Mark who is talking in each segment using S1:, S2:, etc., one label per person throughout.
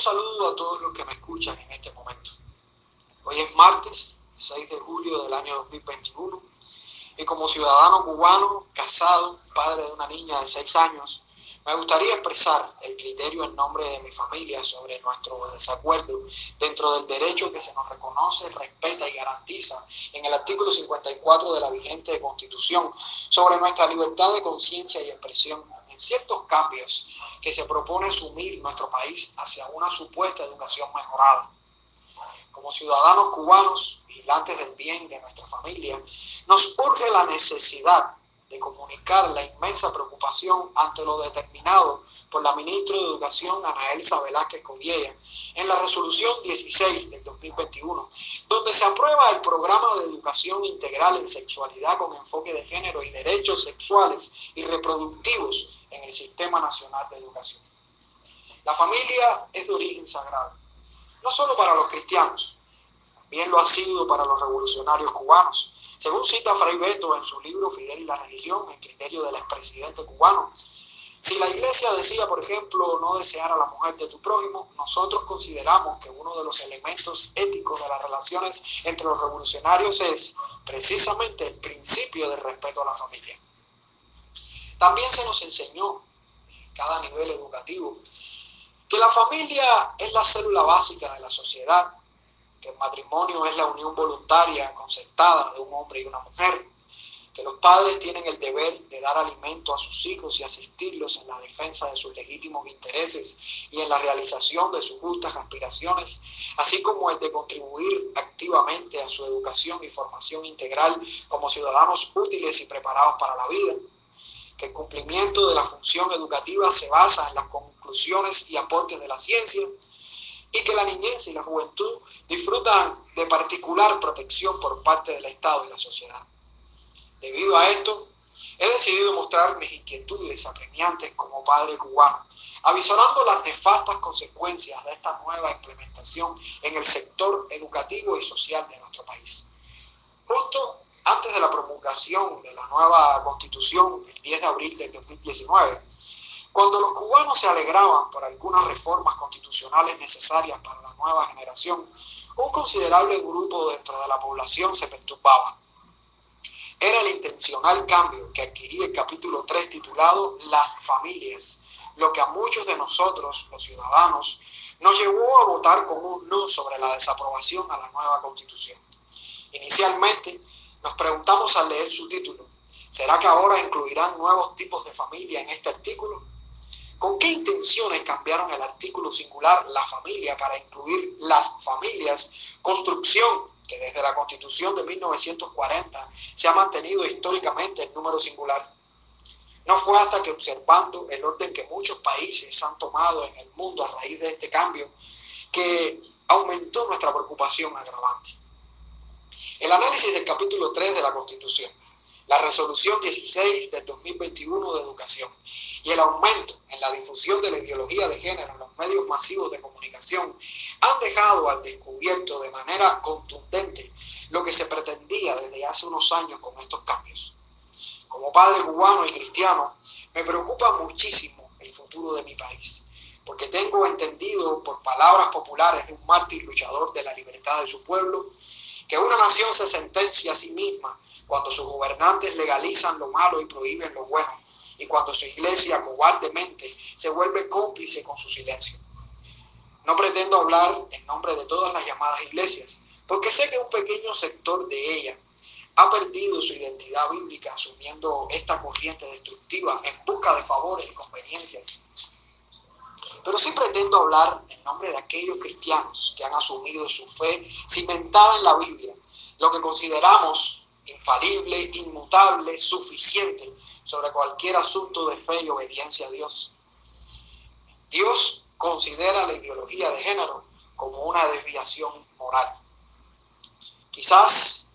S1: saludo a todos los que me escuchan en este momento. Hoy es martes 6 de julio del año 2021 y como ciudadano cubano, casado, padre de una niña de 6 años, me gustaría expresar el criterio en nombre de mi familia sobre nuestro desacuerdo dentro del derecho que se nos reconoce, respeta y garantiza en el artículo 54 de la vigente Constitución sobre nuestra libertad de conciencia y expresión en ciertos cambios que se propone sumir nuestro país hacia una supuesta educación mejorada. Como ciudadanos cubanos, vigilantes del bien de nuestra familia, nos urge la necesidad de comunicar la inmensa preocupación ante lo determinado por la ministra de Educación, Ana Elsa Velázquez Coviella, en la resolución 16 del 2021, donde se aprueba el programa de educación integral en sexualidad con enfoque de género y derechos sexuales y reproductivos en el Sistema Nacional de Educación. La familia es de origen sagrado, no solo para los cristianos, también lo ha sido para los revolucionarios cubanos, según cita Fray Beto en su libro Fidel y la religión, el criterio del expresidente cubano, si la iglesia decía, por ejemplo, no desear a la mujer de tu prójimo, nosotros consideramos que uno de los elementos éticos de las relaciones entre los revolucionarios es precisamente el principio de respeto a la familia. También se nos enseñó, en cada nivel educativo, que la familia es la célula básica de la sociedad que el matrimonio es la unión voluntaria, concertada de un hombre y una mujer, que los padres tienen el deber de dar alimento a sus hijos y asistirlos en la defensa de sus legítimos intereses y en la realización de sus justas aspiraciones, así como el de contribuir activamente a su educación y formación integral como ciudadanos útiles y preparados para la vida, que el cumplimiento de la función educativa se basa en las conclusiones y aportes de la ciencia, y que la niñez y la juventud disfrutan de particular protección por parte del Estado y la sociedad. Debido a esto, he decidido mostrar mis inquietudes apremiantes como padre cubano, avisorando las nefastas consecuencias de esta nueva implementación en el sector educativo y social de nuestro país. Justo antes de la promulgación de la nueva constitución, el 10 de abril del 2019, cuando los cubanos se alegraban por algunas reformas constitucionales necesarias para la nueva generación, un considerable grupo dentro de la población se perturbaba. Era el intencional cambio que adquiría el capítulo 3 titulado Las familias, lo que a muchos de nosotros, los ciudadanos, nos llevó a votar con un no sobre la desaprobación a la nueva constitución. Inicialmente, nos preguntamos al leer su título, ¿será que ahora incluirán nuevos tipos de familia en este artículo? ¿Con qué intenciones cambiaron el artículo singular la familia para incluir las familias? Construcción que desde la Constitución de 1940 se ha mantenido históricamente el número singular. No fue hasta que observando el orden que muchos países han tomado en el mundo a raíz de este cambio que aumentó nuestra preocupación agravante. El análisis del capítulo 3 de la Constitución, la resolución 16 del 2021 de educación y el aumento en la difusión de la ideología de género en los medios masivos de comunicación han dejado al descubierto de manera contundente lo que se pretendía desde hace unos años con estos cambios. Como padre cubano y cristiano, me preocupa muchísimo el futuro de mi país, porque tengo entendido por palabras populares de un mártir luchador de la libertad de su pueblo, que una nación se sentencia a sí misma cuando sus gobernantes legalizan lo malo y prohíben lo bueno y cuando su iglesia cobardemente se vuelve cómplice con su silencio. No pretendo hablar en nombre de todas las llamadas iglesias, porque sé que un pequeño sector de ella ha perdido su identidad bíblica asumiendo esta corriente destructiva en busca de favores y conveniencias. Pero sí pretendo hablar en nombre de aquellos cristianos que han asumido su fe cimentada en la Biblia, lo que consideramos infalible, inmutable, suficiente sobre cualquier asunto de fe y obediencia a Dios. Dios considera la ideología de género como una desviación moral. Quizás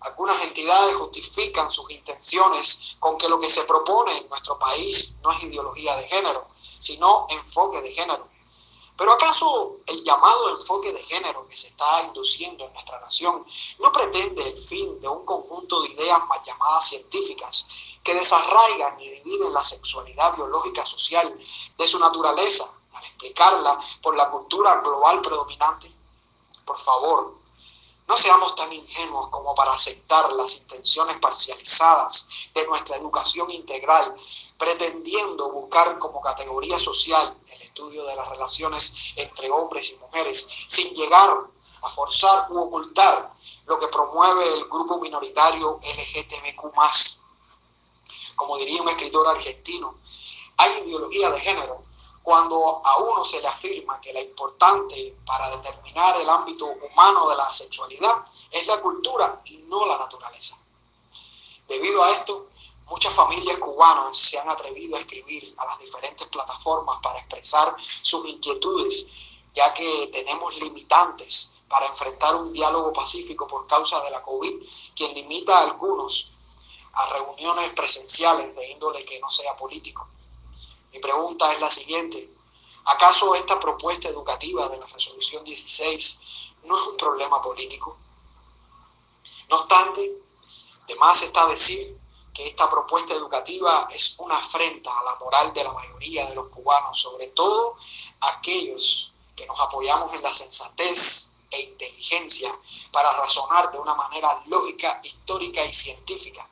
S1: algunas entidades justifican sus intenciones con que lo que se propone en nuestro país no es ideología de género, sino enfoque de género. Pero ¿acaso el llamado enfoque de género que se está induciendo en nuestra nación no pretende el fin de un conjunto de ideas mal llamadas científicas que desarraigan y dividen la sexualidad biológica social de su naturaleza al multiplicarla por la cultura global predominante? Por favor, no seamos tan ingenuos como para aceptar las intenciones parcializadas de nuestra educación integral, pretendiendo buscar como categoría social el estudio de las relaciones entre hombres y mujeres, sin llegar a forzar u ocultar lo que promueve el grupo minoritario LGTBQ. Como diría un escritor argentino, hay ideología de género cuando a uno se le afirma que la importante para determinar el ámbito humano de la sexualidad es la cultura y no la naturaleza. Debido a esto, muchas familias cubanas se han atrevido a escribir a las diferentes plataformas para expresar sus inquietudes, ya que tenemos limitantes para enfrentar un diálogo pacífico por causa de la COVID, quien limita a algunos a reuniones presenciales de índole que no sea político. Mi pregunta es la siguiente. ¿Acaso esta propuesta educativa de la resolución 16 no es un problema político? No obstante, de más está decir que esta propuesta educativa es una afrenta a la moral de la mayoría de los cubanos, sobre todo aquellos que nos apoyamos en la sensatez e inteligencia para razonar de una manera lógica, histórica y científica.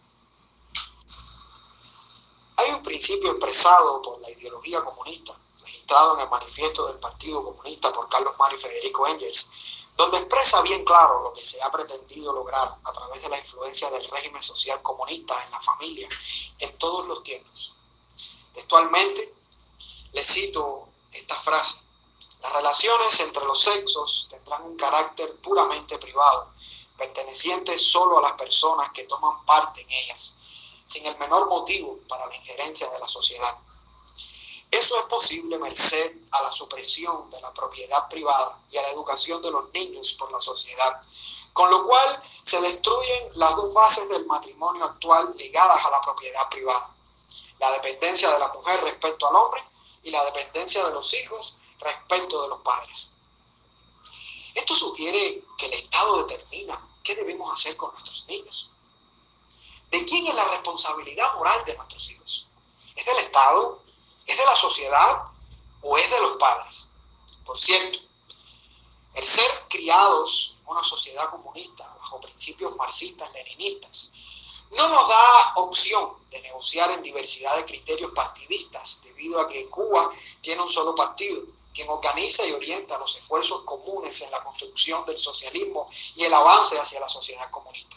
S1: Hay un principio expresado por la ideología comunista, registrado en el manifiesto del Partido Comunista por Carlos Mario y Federico Engels, donde expresa bien claro lo que se ha pretendido lograr a través de la influencia del régimen social comunista en la familia en todos los tiempos. Textualmente, le cito esta frase. Las relaciones entre los sexos tendrán un carácter puramente privado, perteneciente solo a las personas que toman parte en ellas sin el menor motivo para la injerencia de la sociedad. Eso es posible merced a la supresión de la propiedad privada y a la educación de los niños por la sociedad, con lo cual se destruyen las dos bases del matrimonio actual ligadas a la propiedad privada, la dependencia de la mujer respecto al hombre y la dependencia de los hijos respecto de los padres. Esto sugiere que el Estado determina qué debemos hacer con nuestros niños. ¿De quién es la responsabilidad moral de nuestros hijos? ¿Es del Estado? ¿Es de la sociedad? ¿O es de los padres? Por cierto, el ser criados en una sociedad comunista bajo principios marxistas-leninistas no nos da opción de negociar en diversidad de criterios partidistas debido a que Cuba tiene un solo partido quien organiza y orienta los esfuerzos comunes en la construcción del socialismo y el avance hacia la sociedad comunista.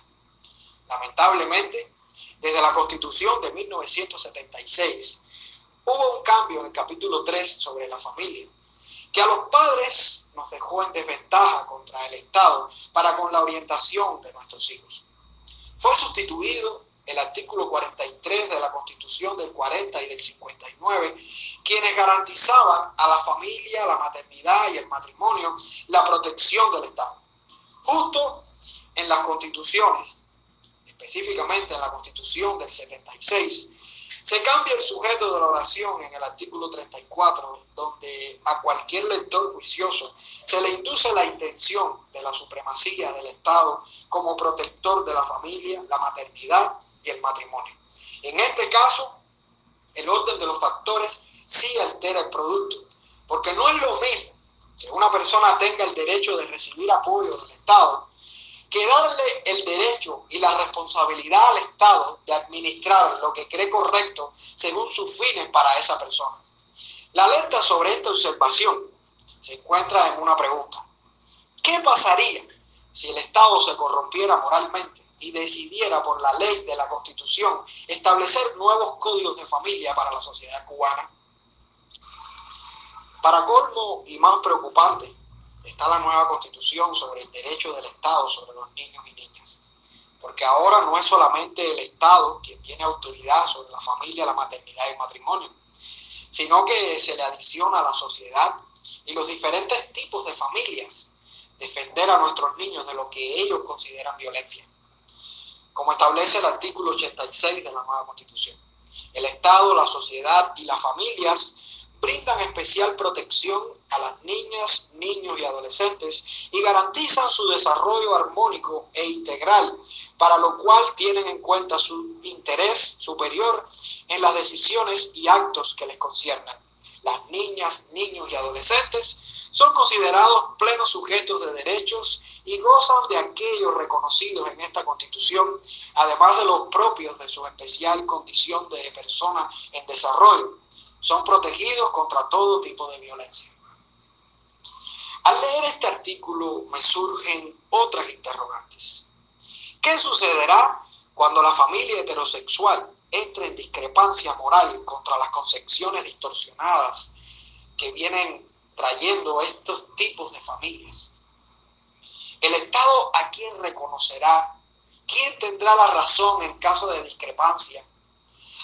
S1: Lamentablemente, desde la Constitución de 1976, hubo un cambio en el capítulo 3 sobre la familia, que a los padres nos dejó en desventaja contra el Estado para con la orientación de nuestros hijos. Fue sustituido el artículo 43 de la Constitución del 40 y del 59, quienes garantizaban a la familia, la maternidad y el matrimonio la protección del Estado. Justo en las constituciones específicamente en la Constitución del 76, se cambia el sujeto de la oración en el artículo 34, donde a cualquier lector juicioso se le induce la intención de la supremacía del Estado como protector de la familia, la maternidad y el matrimonio. En este caso, el orden de los factores sí altera el producto, porque no es lo mismo que una persona tenga el derecho de recibir apoyo del Estado que darle el derecho y la responsabilidad al Estado de administrar lo que cree correcto según sus fines para esa persona. La alerta sobre esta observación se encuentra en una pregunta. ¿Qué pasaría si el Estado se corrompiera moralmente y decidiera por la ley de la Constitución establecer nuevos códigos de familia para la sociedad cubana? Para colmo y más preocupante, está la nueva constitución sobre el derecho del Estado sobre los niños y niñas. Porque ahora no es solamente el Estado quien tiene autoridad sobre la familia, la maternidad y el matrimonio, sino que se le adiciona a la sociedad y los diferentes tipos de familias defender a nuestros niños de lo que ellos consideran violencia. Como establece el artículo 86 de la nueva constitución. El Estado, la sociedad y las familias brindan especial protección a las niñas, niños y adolescentes y garantizan su desarrollo armónico e integral, para lo cual tienen en cuenta su interés superior en las decisiones y actos que les conciernen, las niñas, niños y adolescentes son considerados plenos sujetos de derechos y gozan de aquellos reconocidos en esta constitución, además de los propios de su especial condición de persona en desarrollo. Son protegidos contra todo tipo de violencia. Al leer este artículo me surgen otras interrogantes. ¿Qué sucederá cuando la familia heterosexual entre en discrepancia moral contra las concepciones distorsionadas que vienen trayendo estos tipos de familias? El Estado a quién reconocerá, quién tendrá la razón en caso de discrepancia.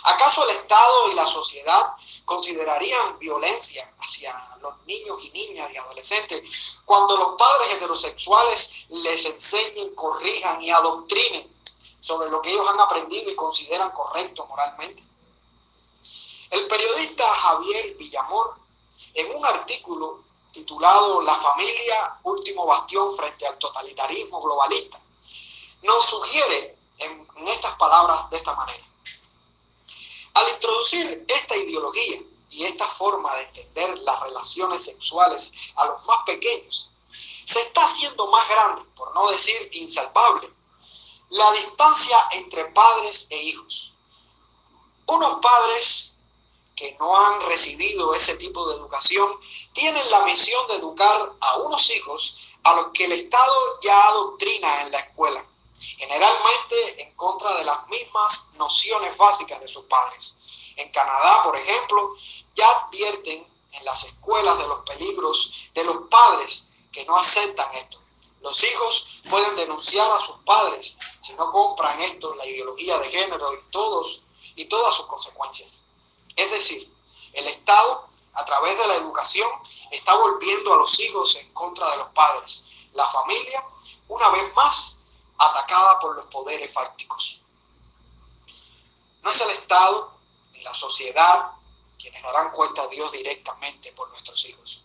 S1: ¿Acaso el Estado y la sociedad considerarían violencia hacia los niños y niñas y adolescentes cuando los padres heterosexuales les enseñen, corrijan y adoctrinen sobre lo que ellos han aprendido y consideran correcto moralmente. El periodista Javier Villamor, en un artículo titulado La familia, último bastión frente al totalitarismo globalista, nos sugiere en, estas palabras de esta manera. Al introducir esta ideología y esta forma de entender las relaciones sexuales a los más pequeños, se está haciendo más grande, por no decir insalvable, la distancia entre padres e hijos. Unos padres que no han recibido ese tipo de educación tienen la misión de educar a unos hijos a los que el Estado ya adoctrina en la escuela, generalmente en contra de las mismas nociones básicas de sus padres. En Canadá, por ejemplo, ya advierten en las escuelas de los peligros de los padres que no aceptan esto. Los hijos pueden denunciar a sus padres si no compran esto, la ideología de género y todos y todas sus consecuencias. Es decir, el Estado, a través de la educación, está volviendo a los hijos en contra de los padres. La familia, una vez más, atacada por los poderes fácticos. No es el Estado ni la sociedad quienes darán cuenta a Dios directamente por nuestros hijos.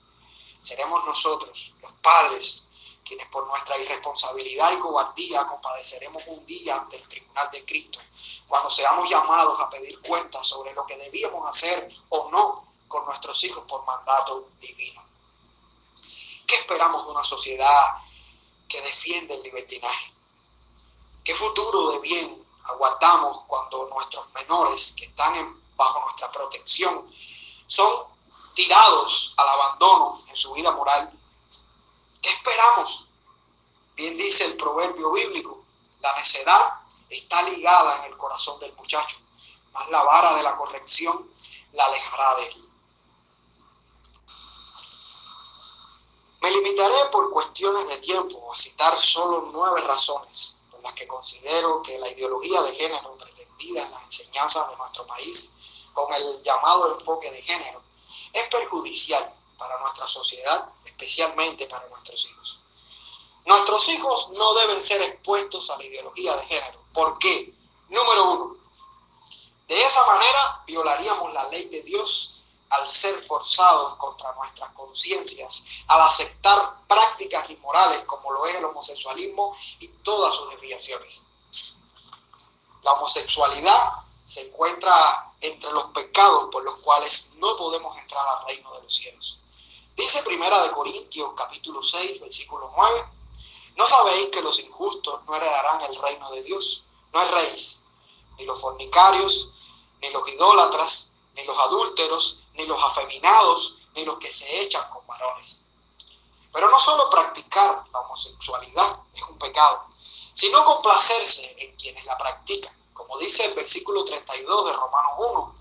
S1: Seremos nosotros, los padres, quienes por nuestra irresponsabilidad y cobardía compadeceremos un día ante el tribunal de Cristo, cuando seamos llamados a pedir cuentas sobre lo que debíamos hacer o no con nuestros hijos por mandato divino. ¿Qué esperamos de una sociedad que defiende el libertinaje? ¿Qué futuro de bien aguardamos cuando nuestros menores que están bajo nuestra protección son tirados al abandono en su vida moral? ¿Qué esperamos? Bien dice el proverbio bíblico, la necedad está ligada en el corazón del muchacho, mas la vara de la corrección la alejará de él. Me limitaré por cuestiones de tiempo a citar solo nueve razones las que considero que la ideología de género pretendida en las enseñanzas de nuestro país con el llamado enfoque de género es perjudicial para nuestra sociedad, especialmente para nuestros hijos. Nuestros hijos no deben ser expuestos a la ideología de género. ¿Por qué? Número uno, de esa manera violaríamos la ley de Dios al ser forzados contra nuestras conciencias, al aceptar prácticas inmorales como lo es el homosexualismo y todas sus desviaciones. La homosexualidad se encuentra entre los pecados por los cuales no podemos entrar al reino de los cielos. Dice Primera de Corintios capítulo 6, versículo 9, ¿no sabéis que los injustos no heredarán el reino de Dios? No erréis, ni los fornicarios, ni los idólatras, ni los adúlteros, ni los afeminados, ni los que se echan con varones. Pero no solo practicar la homosexualidad es un pecado, sino complacerse en quienes la practican. Como dice el versículo 32 de Romanos 1,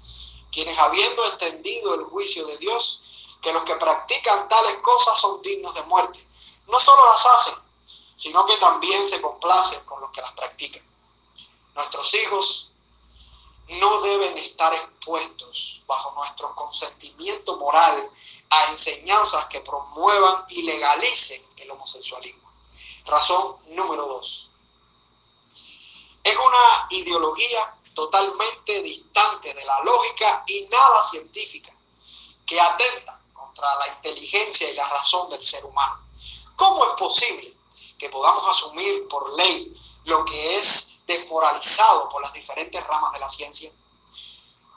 S1: quienes habiendo entendido el juicio de Dios, que los que practican tales cosas son dignos de muerte, no solo las hacen, sino que también se complacen con los que las practican. Nuestros hijos no deben estar expuestos bajo nuestro consentimiento moral a enseñanzas que promuevan y legalicen el homosexualismo. Razón número dos. Es una ideología totalmente distante de la lógica y nada científica que atenta contra la inteligencia y la razón del ser humano. ¿Cómo es posible que podamos asumir por ley lo que es desmoralizado por las diferentes ramas de la ciencia.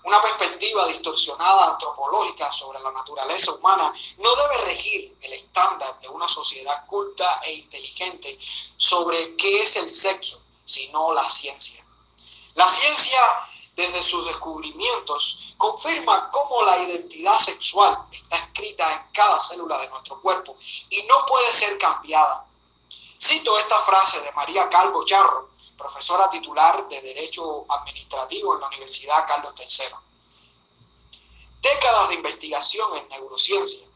S1: Una perspectiva distorsionada antropológica sobre la naturaleza humana no debe regir el estándar de una sociedad culta e inteligente sobre qué es el sexo, sino la ciencia. La ciencia, desde sus descubrimientos, confirma cómo la identidad sexual está escrita en cada célula de nuestro cuerpo y no puede ser cambiada. Cito esta frase de María Calvo Charro, profesora titular de Derecho Administrativo en la Universidad Carlos III. Décadas de investigación en neurociencia,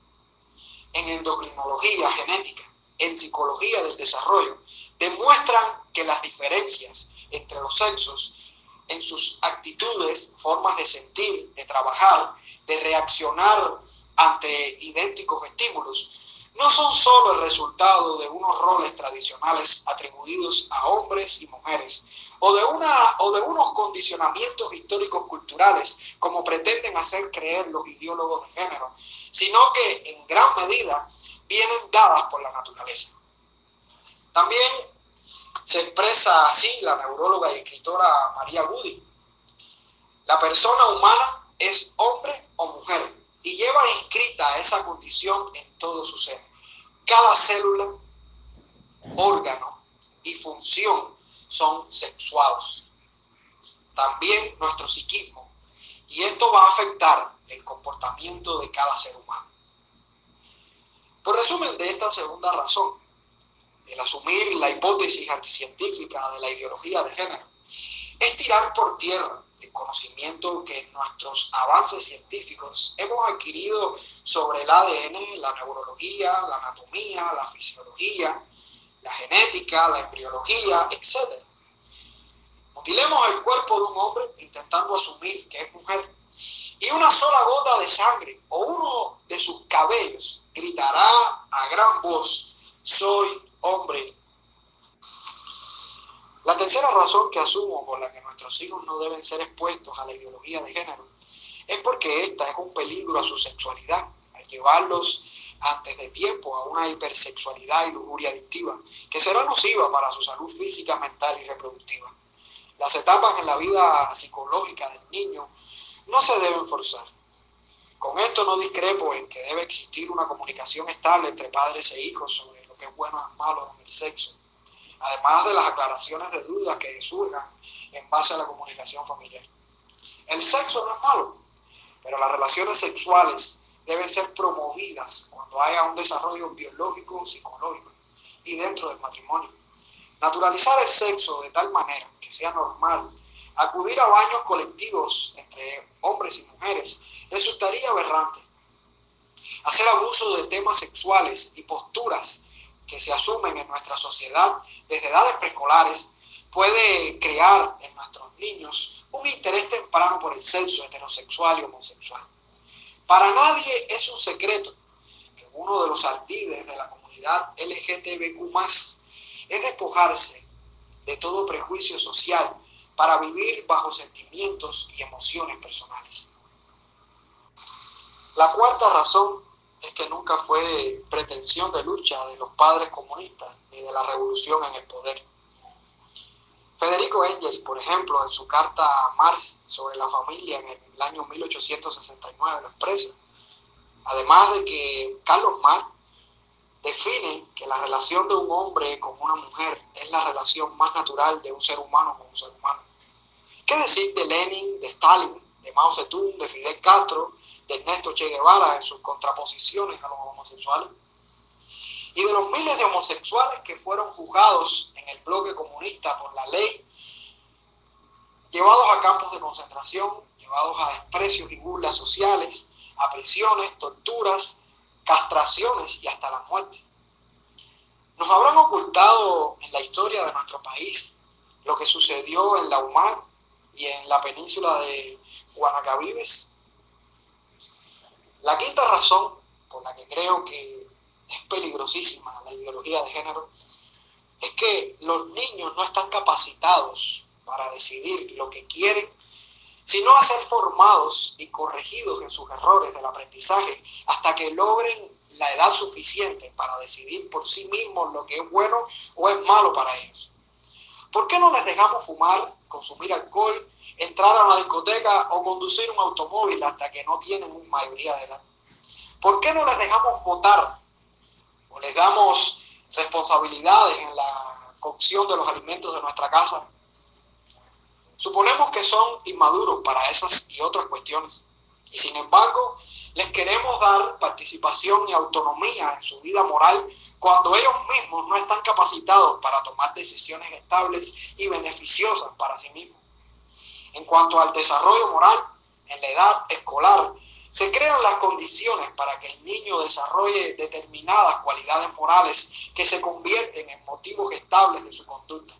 S1: en endocrinología genética, en psicología del desarrollo, demuestran que las diferencias entre los sexos en sus actitudes, formas de sentir, de trabajar, de reaccionar ante idénticos estímulos, no son solo el resultado de unos roles tradicionales atribuidos a hombres y mujeres, o de, unos condicionamientos históricos culturales, como pretenden hacer creer los ideólogos de género, sino que en gran medida vienen dadas por la naturaleza. También se expresa así la neuróloga y escritora María Woody. La persona humana es hombre o mujer y lleva inscrita esa condición en todo su ser. Cada célula, órgano y función son sexuados. También nuestro psiquismo. Y esto va a afectar el comportamiento de cada ser humano. Por resumen de esta segunda razón, el asumir la hipótesis anticientífica de la ideología de género es tirar por tierra el conocimiento que nuestros avances científicos hemos adquirido sobre el ADN, la neurología, la anatomía, la fisiología, la genética, la embriología, etc. Mutilemos el cuerpo de un hombre intentando asumir que es mujer y una sola gota de sangre o uno de sus cabellos gritará a gran voz, soy hombre. La tercera razón que asumo por la que nuestros hijos no deben ser expuestos a la ideología de género es porque esta es un peligro a su sexualidad, al llevarlos antes de tiempo a una hipersexualidad y lujuria adictiva, que será nociva para su salud física, mental y reproductiva. Las etapas en la vida psicológica del niño no se deben forzar. Con esto no discrepo en que debe existir una comunicación estable entre padres e hijos sobre lo que es bueno o malo en el sexo, además de las aclaraciones de dudas que surjan en base a la comunicación familiar. El sexo no es malo, pero las relaciones sexuales deben ser promovidas cuando haya un desarrollo biológico, psicológico y dentro del matrimonio. Naturalizar el sexo de tal manera que sea normal, acudir a baños colectivos entre hombres y mujeres, resultaría aberrante. Hacer abuso de temas sexuales y posturas que se asumen en nuestra sociedad desde edades preescolares puede crear en nuestros niños un interés temprano por el sexo heterosexual y homosexual. Para nadie es un secreto que uno de los ardides de la comunidad LGTBQ es despojarse de todo prejuicio social para vivir bajo sentimientos y emociones personales. La cuarta razón es que nunca fue pretensión de lucha de los padres comunistas ni de la revolución en el poder. Federico Engels, por ejemplo, en su carta a Marx sobre la familia en el año 1869 lo expresa. Además de que Carlos Marx define que la relación de un hombre con una mujer es la relación más natural de un ser humano con un ser humano. ¿Qué decir de Lenin, de Stalin, de Mao Zedong, de Fidel Castro, de Ernesto Che Guevara en sus contraposiciones a los homosexuales? Y de los miles de homosexuales que fueron juzgados en el bloque comunista por la ley, llevados a campos de concentración, llevados a desprecios y burlas sociales, a prisiones, torturas, castraciones y hasta la muerte. Nos habrán ocultado en la historia de nuestro país lo que sucedió en la UMAR y en la península de Guanacavives. La quinta razón por la que creo que es peligrosísima la ideología de género es que los niños no están capacitados para decidir lo que quieren, sino a ser formados y corregidos en sus errores del aprendizaje hasta que logren la edad suficiente para decidir por sí mismos lo que es bueno o es malo para ellos. ¿Por qué no les dejamos fumar, consumir alcohol entrar a una discoteca o conducir un automóvil hasta que no tienen una mayoría de edad? ¿Por qué no les dejamos votar o les damos responsabilidades en la cocción de los alimentos de nuestra casa? Suponemos que son inmaduros para esas y otras cuestiones. Y sin embargo, les queremos dar participación y autonomía en su vida moral cuando ellos mismos no están capacitados para tomar decisiones estables y beneficiosas para sí mismos. En cuanto al desarrollo moral, en la edad escolar, se crean las condiciones para que el niño desarrolle determinadas cualidades morales que se convierten en motivos estables de su conducta.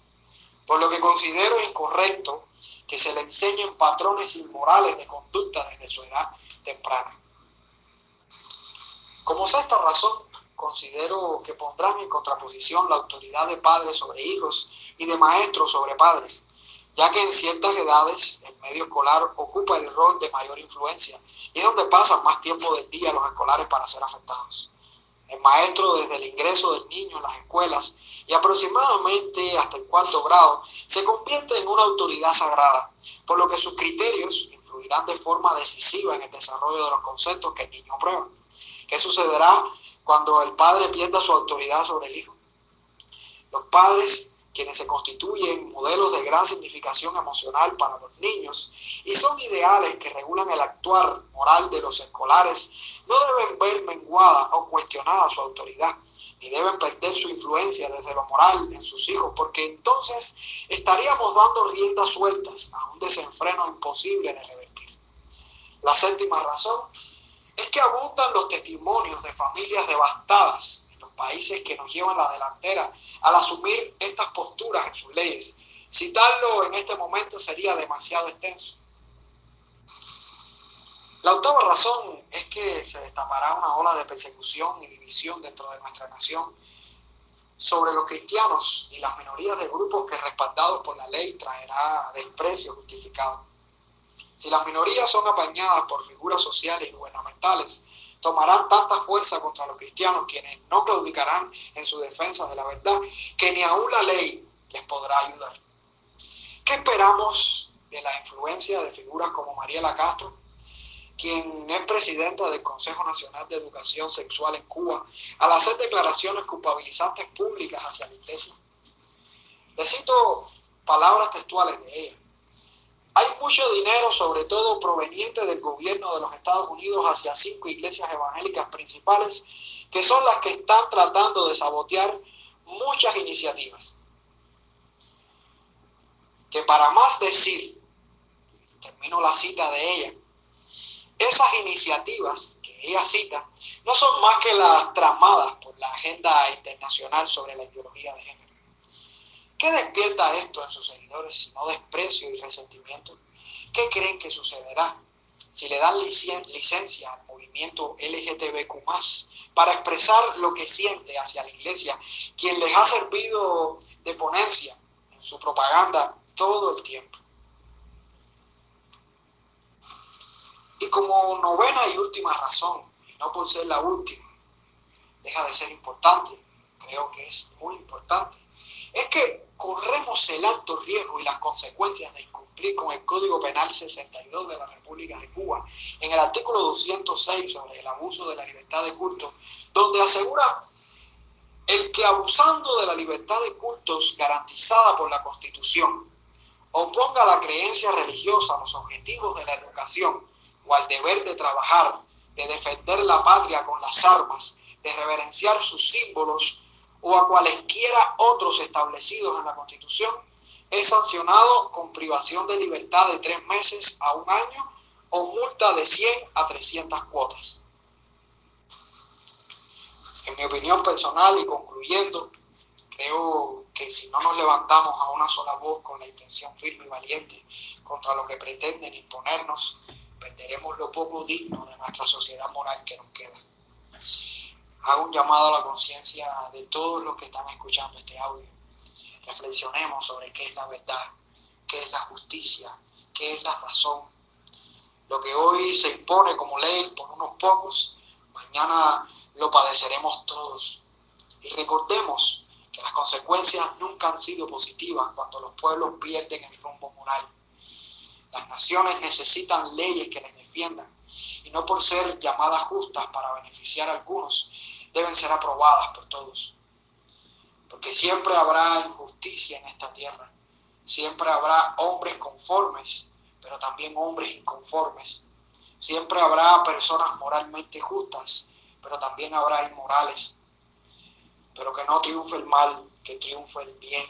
S1: Por lo que considero incorrecto que se le enseñen patrones inmorales de conducta desde su edad temprana. Como sexta razón, considero que pondrán en contraposición la autoridad de padres sobre hijos y de maestros sobre padres, ya que en ciertas edades el medio escolar ocupa el rol de mayor influencia y es donde pasan más tiempo del día los escolares para ser afectados. El maestro desde el ingreso del niño en las escuelas y aproximadamente hasta el cuarto grado se convierte en una autoridad sagrada, por lo que sus criterios influirán de forma decisiva en el desarrollo de los conceptos que el niño prueba. ¿Qué sucederá cuando el padre pierda su autoridad sobre el hijo? Los padres, quienes se constituyen modelos de gran significación emocional para los niños y son ideales que regulan el actuar moral de los escolares, no deben ver menguada o cuestionada su autoridad, ni deben perder su influencia desde lo moral en sus hijos, porque entonces estaríamos dando riendas sueltas a un desenfreno imposible de revertir. La séptima razón es que abundan los testimonios de familias devastadas países que nos llevan la delantera al asumir estas posturas en sus leyes. Citarlo en este momento sería demasiado extenso. La octava razón es que se destapará una ola de persecución y división dentro de nuestra nación sobre los cristianos y las minorías de grupos que respaldados por la ley traerá desprecio justificado. Si las minorías son apañadas por figuras sociales y gubernamentales, tomarán tanta fuerza contra los cristianos, quienes no claudicarán en su defensa de la verdad, que ni aún la ley les podrá ayudar. ¿Qué esperamos de la influencia de figuras como Mariela Castro, quien es presidenta del Consejo Nacional de Educación Sexual en Cuba, al hacer declaraciones culpabilizantes públicas hacia la iglesia? Le cito palabras textuales de ella. Hay mucho dinero, sobre todo proveniente del gobierno de los Estados Unidos, hacia cinco iglesias evangélicas principales, que son las que están tratando de sabotear muchas iniciativas. Que para más decir, termino la cita de ella, esas iniciativas que ella cita no son más que las tramadas por la agenda internacional sobre la ideología de género. ¿Qué despierta esto en sus seguidores sino desprecio y resentimiento? ¿Qué creen que sucederá si le dan licencia al movimiento LGTBQ para expresar lo que siente hacia la iglesia, quien les ha servido de ponencia en su propaganda todo el tiempo? Y como novena y última razón, y no por ser la última, deja de ser importante, creo que es muy importante, es que corremos el alto riesgo y las consecuencias de incumplir con el Código Penal 62 de la República de Cuba, en el artículo 206 sobre el abuso de la libertad de culto, donde asegura el que abusando de la libertad de cultos garantizada por la Constitución, oponga la creencia religiosa a los objetivos de la educación o al deber de trabajar, de defender la patria con las armas, de reverenciar sus símbolos o a cualesquiera otros establecidos en la Constitución, es sancionado con privación de libertad de tres meses a un año o multa de 100 a 300 cuotas. En mi opinión personal y concluyendo, creo que si no nos levantamos a una sola voz con la intención firme y valiente contra lo que pretenden imponernos, perderemos lo poco digno de nuestra sociedad moral que nos queda hago un llamado a la conciencia de todos los que están escuchando este audio. Reflexionemos sobre qué es la verdad, qué es la justicia, qué es la razón. Lo que hoy se impone como ley por unos pocos, mañana lo padeceremos todos. Y recordemos que las consecuencias nunca han sido positivas cuando los pueblos pierden el rumbo moral. Las naciones necesitan leyes que les defiendan y no por ser llamadas justas para beneficiar a algunos, deben ser aprobadas por todos. Porque siempre habrá injusticia en esta tierra. Siempre habrá hombres conformes, pero también hombres inconformes. Siempre habrá personas moralmente justas, pero también habrá inmorales. Pero que no triunfe el mal, que triunfe el bien.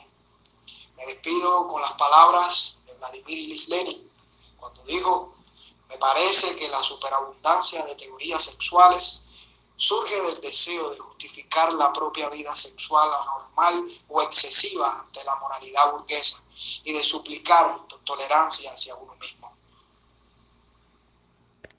S1: Me despido con las palabras de Vladimir Lenin, cuando dijo, me parece que la superabundancia de teorías sexuales surge del deseo de justificar la propia vida sexual anormal o excesiva ante la moralidad burguesa y de suplicar tolerancia hacia uno mismo.